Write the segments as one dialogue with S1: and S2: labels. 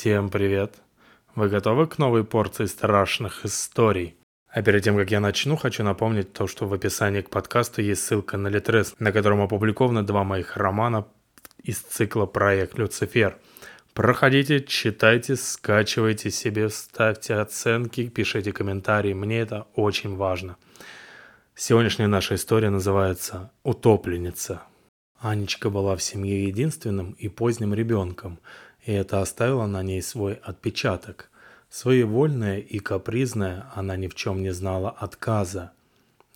S1: Всем привет! Вы готовы к новой порции страшных историй? А перед тем, как я начну, хочу напомнить то, что в описании к подкасту есть ссылка на Литрес, на котором опубликованы два моих романа из цикла «Проект Люцифер». Проходите, читайте, скачивайте себе, ставьте оценки, пишите комментарии, мне это очень важно. Сегодняшняя наша история называется «Утопленница». Анечка была в семье единственным и поздним ребенком – и это оставило на ней свой отпечаток. Своевольная и капризная, она ни в чем не знала отказа.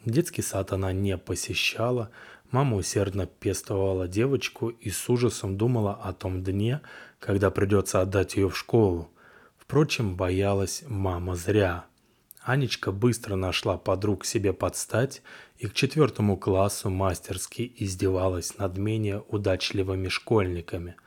S1: Детский сад она не посещала, мама усердно пестовала девочку и с ужасом думала о том дне, когда придется отдать ее в школу. Впрочем, боялась мама зря. Анечка быстро нашла подруг себе подстать и к четвертому классу мастерски издевалась над менее удачливыми школьниками –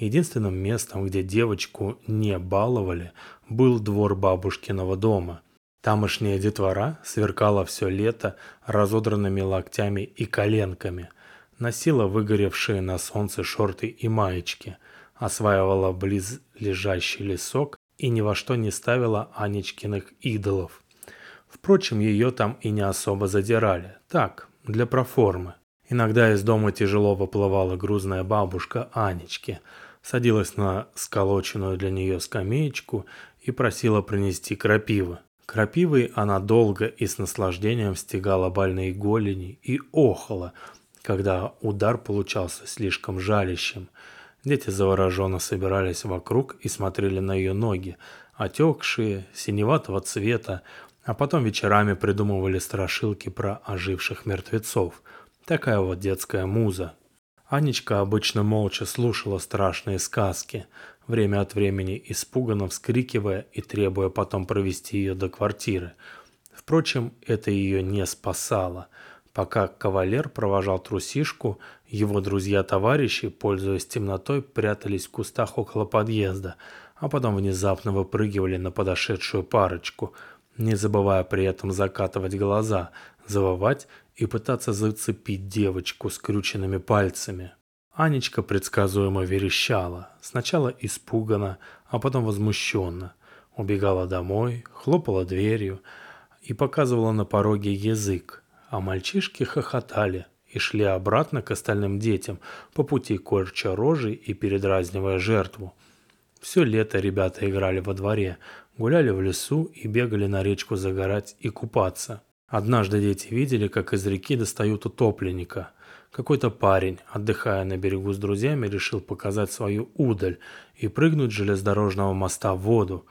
S1: Единственным местом, где девочку не баловали, был двор бабушкиного дома. Тамошняя детвора сверкала все лето разодранными локтями и коленками, носила выгоревшие на солнце шорты и маечки, осваивала близлежащий лесок и ни во что не ставила Анечкиных идолов. Впрочем, ее там и не особо задирали. Так, для проформы. Иногда из дома тяжело выплывала грузная бабушка Анечки – садилась на сколоченную для нее скамеечку и просила принести крапивы. Крапивой она долго и с наслаждением стегала больные голени и охала, когда удар получался слишком жалящим. Дети завороженно собирались вокруг и смотрели на ее ноги, отекшие, синеватого цвета, а потом вечерами придумывали страшилки про оживших мертвецов. Такая вот детская муза, Анечка обычно молча слушала страшные сказки, время от времени испуганно вскрикивая и требуя потом провести ее до квартиры. Впрочем, это ее не спасало. Пока кавалер провожал трусишку, его друзья-товарищи, пользуясь темнотой, прятались в кустах около подъезда, а потом внезапно выпрыгивали на подошедшую парочку, не забывая при этом закатывать глаза, завывать и пытаться зацепить девочку скрюченными пальцами. Анечка предсказуемо верещала, сначала испуганно, а потом возмущенно. Убегала домой, хлопала дверью и показывала на пороге язык, а мальчишки хохотали и шли обратно к остальным детям, по пути корча рожи и передразнивая жертву. Все лето ребята играли во дворе, гуляли в лесу и бегали на речку загорать и купаться – Однажды дети видели, как из реки достают утопленника. Какой-то парень, отдыхая на берегу с друзьями, решил показать свою удаль и прыгнуть с железнодорожного моста в воду.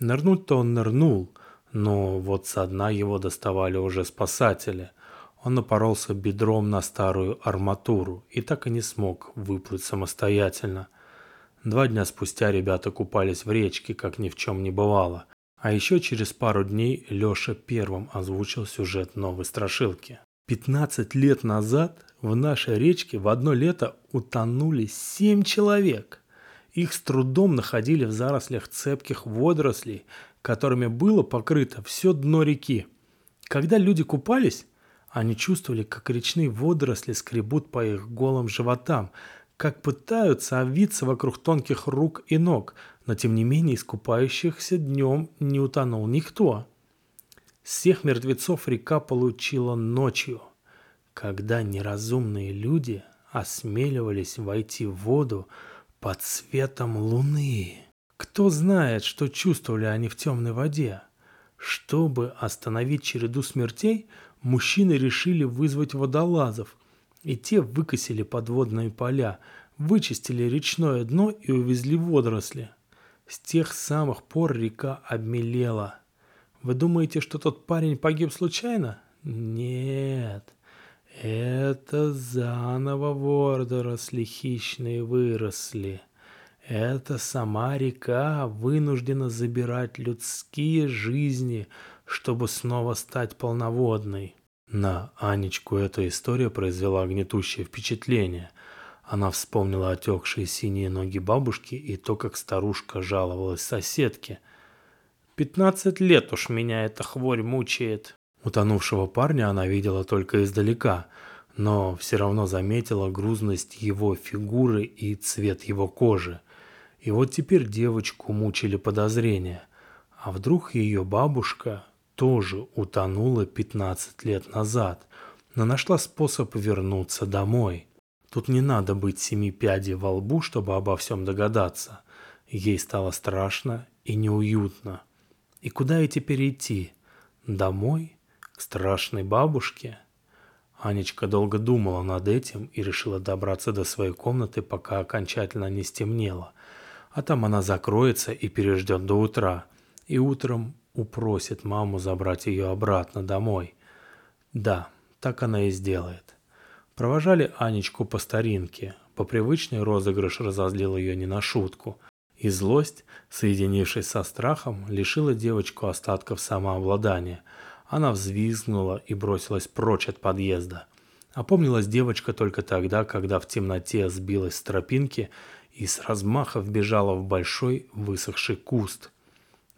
S1: Нырнуть-то он нырнул, но вот со дна его доставали уже спасатели. Он напоролся бедром на старую арматуру и так и не смог выплыть самостоятельно. Два дня спустя ребята купались в речке, как ни в чем не бывало. А еще через пару дней Леша первым озвучил сюжет новой страшилки. 15 лет назад в нашей речке в одно лето утонули 7 человек. Их с трудом находили в зарослях цепких водорослей, которыми было покрыто все дно реки. Когда люди купались, они чувствовали, как речные водоросли скребут по их голым животам, как пытаются овиться вокруг тонких рук и ног, но тем не менее искупающихся днем не утонул никто. Всех мертвецов река получила ночью, когда неразумные люди осмеливались войти в воду под светом луны. Кто знает, что чувствовали они в темной воде? Чтобы остановить череду смертей, мужчины решили вызвать водолазов, и те выкосили подводные поля, вычистили речное дно и увезли водоросли. С тех самых пор река обмелела. Вы думаете, что тот парень погиб случайно? Нет. Это заново водоросли хищные выросли. Это сама река вынуждена забирать людские жизни, чтобы снова стать полноводной. На Анечку эта история произвела гнетущее впечатление. Она вспомнила отекшие синие ноги бабушки и то, как старушка жаловалась соседке. «Пятнадцать лет уж меня эта хворь мучает». Утонувшего парня она видела только издалека, но все равно заметила грузность его фигуры и цвет его кожи. И вот теперь девочку мучили подозрения. А вдруг ее бабушка тоже утонула 15 лет назад, но нашла способ вернуться домой. Тут не надо быть семи пядей во лбу, чтобы обо всем догадаться. Ей стало страшно и неуютно. И куда ей теперь идти? Домой? К страшной бабушке? Анечка долго думала над этим и решила добраться до своей комнаты, пока окончательно не стемнело. А там она закроется и переждет до утра. И утром упросит маму забрать ее обратно домой. Да, так она и сделает. Провожали Анечку по старинке. По привычной розыгрыш разозлил ее не на шутку. И злость, соединившись со страхом, лишила девочку остатков самообладания. Она взвизгнула и бросилась прочь от подъезда. Опомнилась девочка только тогда, когда в темноте сбилась с тропинки и с размаха вбежала в большой высохший куст –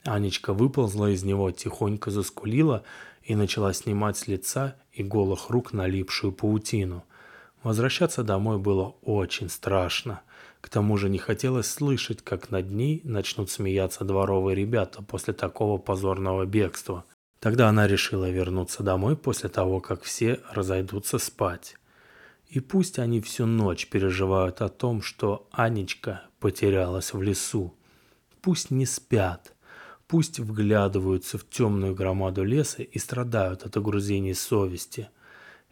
S1: Анечка выползла из него, тихонько заскулила и начала снимать с лица и голых рук налипшую паутину. Возвращаться домой было очень страшно. К тому же не хотелось слышать, как над ней начнут смеяться дворовые ребята после такого позорного бегства. Тогда она решила вернуться домой после того, как все разойдутся спать. И пусть они всю ночь переживают о том, что Анечка потерялась в лесу. Пусть не спят – Пусть вглядываются в темную громаду леса и страдают от огрузений совести.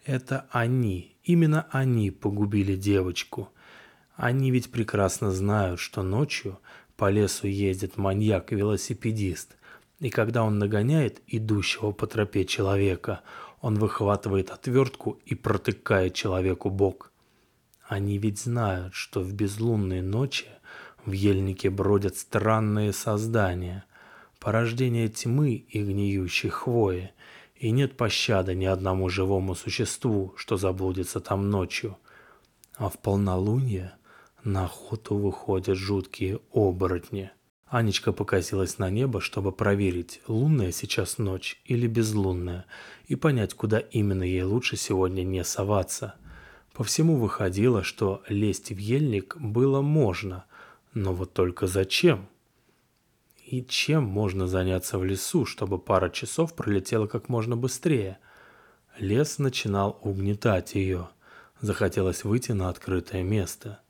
S1: Это они, именно они погубили девочку. Они ведь прекрасно знают, что ночью по лесу ездит маньяк-велосипедист. И когда он нагоняет идущего по тропе человека, он выхватывает отвертку и протыкает человеку бок. Они ведь знают, что в безлунные ночи в ельнике бродят странные создания – порождение тьмы и гниющей хвои, и нет пощады ни одному живому существу, что заблудится там ночью. А в полнолуние на охоту выходят жуткие оборотни. Анечка покосилась на небо, чтобы проверить, лунная сейчас ночь или безлунная, и понять, куда именно ей лучше сегодня не соваться. По всему выходило, что лезть в ельник было можно, но вот только зачем? И чем можно заняться в лесу, чтобы пара часов пролетела как можно быстрее? Лес начинал угнетать ее. Захотелось выйти на открытое место.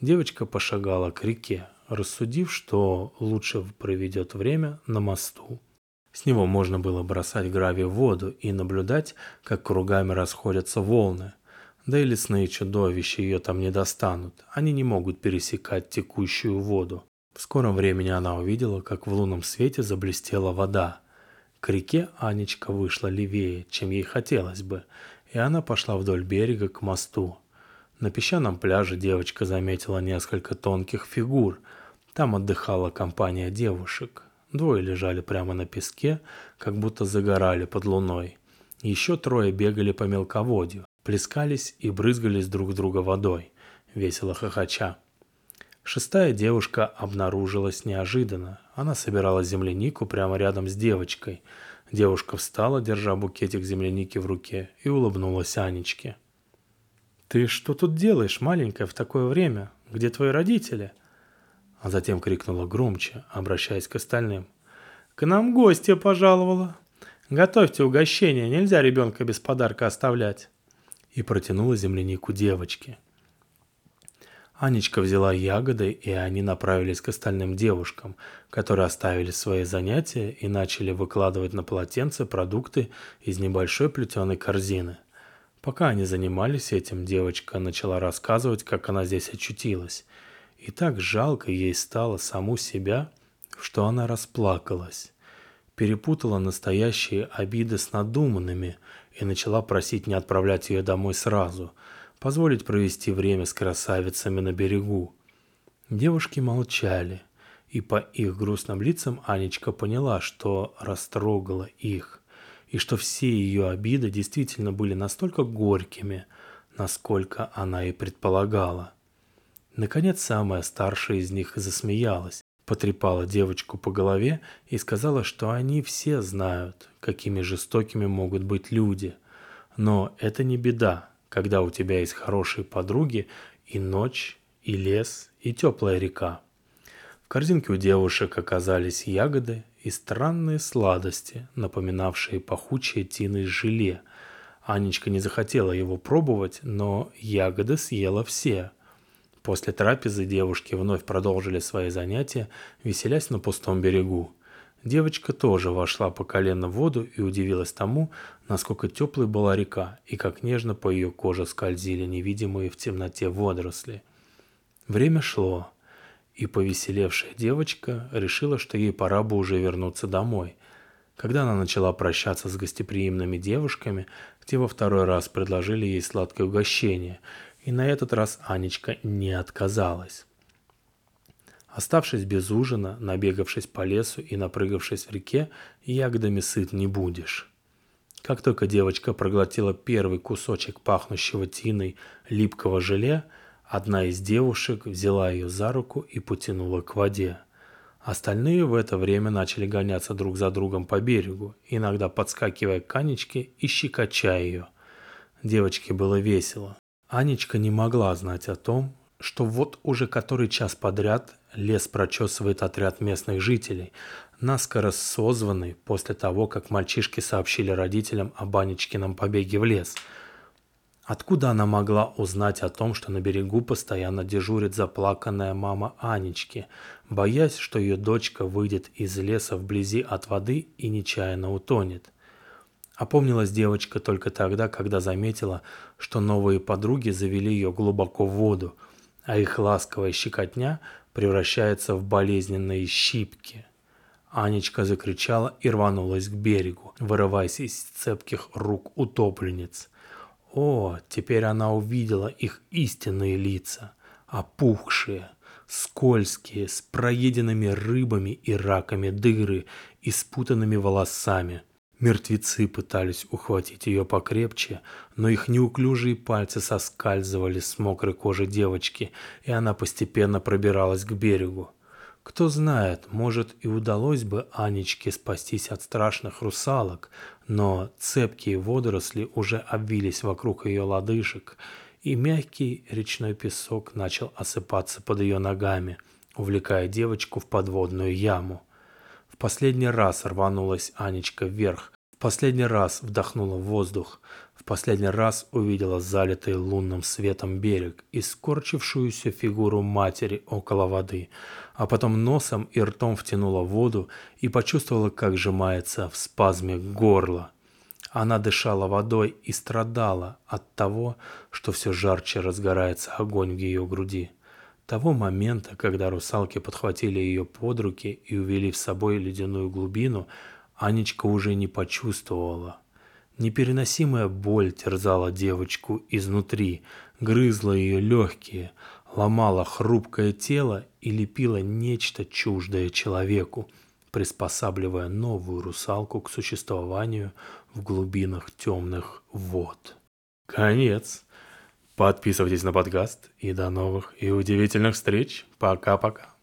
S1: Девочка пошагала к реке, рассудив, что лучше проведет время на мосту. С него можно было бросать гравий в воду и наблюдать, как кругами расходятся волны. Да и лесные чудовища ее там не достанут. Они не могут пересекать текущую воду. В скором времени она увидела, как в лунном свете заблестела вода. К реке Анечка вышла левее, чем ей хотелось бы, и она пошла вдоль берега к мосту. На песчаном пляже девочка заметила несколько тонких фигур. Там отдыхала компания девушек. Двое лежали прямо на песке, как будто загорали под луной. Еще трое бегали по мелководью, плескались и брызгались друг друга водой, весело хохоча. Шестая девушка обнаружилась неожиданно. Она собирала землянику прямо рядом с девочкой. Девушка встала, держа букетик земляники в руке, и улыбнулась Анечке. «Ты что тут делаешь, маленькая, в такое время? Где твои родители?» А затем крикнула громче, обращаясь к остальным. «К нам гостья пожаловала. Готовьте угощение, нельзя ребенка без подарка оставлять». И протянула землянику девочке – Анечка взяла ягоды, и они направились к остальным девушкам, которые оставили свои занятия и начали выкладывать на полотенце продукты из небольшой плетеной корзины. Пока они занимались этим, девочка начала рассказывать, как она здесь очутилась. И так жалко ей стало саму себя, что она расплакалась. Перепутала настоящие обиды с надуманными и начала просить не отправлять ее домой сразу – позволить провести время с красавицами на берегу. Девушки молчали, и по их грустным лицам Анечка поняла, что растрогала их, и что все ее обиды действительно были настолько горькими, насколько она и предполагала. Наконец, самая старшая из них засмеялась, потрепала девочку по голове и сказала, что они все знают, какими жестокими могут быть люди. Но это не беда, когда у тебя есть хорошие подруги и ночь, и лес, и теплая река. В корзинке у девушек оказались ягоды и странные сладости, напоминавшие пахучее тины желе. Анечка не захотела его пробовать, но ягоды съела все. После трапезы девушки вновь продолжили свои занятия, веселясь на пустом берегу. Девочка тоже вошла по колено в воду и удивилась тому, насколько теплой была река и как нежно по ее коже скользили невидимые в темноте водоросли. Время шло и повеселевшая девочка решила, что ей пора бы уже вернуться домой. Когда она начала прощаться с гостеприимными девушками, те во второй раз предложили ей сладкое угощение, и на этот раз Анечка не отказалась. Оставшись без ужина, набегавшись по лесу и напрыгавшись в реке, ягодами сыт не будешь. Как только девочка проглотила первый кусочек пахнущего тиной липкого желе – Одна из девушек взяла ее за руку и потянула к воде. Остальные в это время начали гоняться друг за другом по берегу, иногда подскакивая к Анечке и щекоча ее. Девочке было весело. Анечка не могла знать о том, что вот уже который час подряд лес прочесывает отряд местных жителей, наскоро созванный после того, как мальчишки сообщили родителям о Банечкином побеге в лес – Откуда она могла узнать о том, что на берегу постоянно дежурит заплаканная мама Анечки, боясь, что ее дочка выйдет из леса вблизи от воды и нечаянно утонет? Опомнилась девочка только тогда, когда заметила, что новые подруги завели ее глубоко в воду, а их ласковая щекотня превращается в болезненные щипки. Анечка закричала и рванулась к берегу, вырываясь из цепких рук утопленниц – о, теперь она увидела их истинные лица, опухшие, скользкие, с проеденными рыбами и раками дыры и спутанными волосами. Мертвецы пытались ухватить ее покрепче, но их неуклюжие пальцы соскальзывали с мокрой кожи девочки, и она постепенно пробиралась к берегу. Кто знает, может и удалось бы Анечке спастись от страшных русалок, но цепкие водоросли уже обвились вокруг ее лодыжек, и мягкий речной песок начал осыпаться под ее ногами, увлекая девочку в подводную яму. В последний раз рванулась Анечка вверх, в последний раз вдохнула воздух, в последний раз увидела залитый лунным светом берег и скорчившуюся фигуру матери около воды, а потом носом и ртом втянула воду и почувствовала, как сжимается в спазме горло. Она дышала водой и страдала от того, что все жарче разгорается огонь в ее груди. Того момента, когда русалки подхватили ее под руки и увели в собой ледяную глубину, Анечка уже не почувствовала – Непереносимая боль терзала девочку изнутри, грызла ее легкие, ломала хрупкое тело и лепила нечто чуждое человеку, приспосабливая новую русалку к существованию в глубинах темных вод. Конец. Подписывайтесь на подкаст и до новых и удивительных встреч. Пока-пока.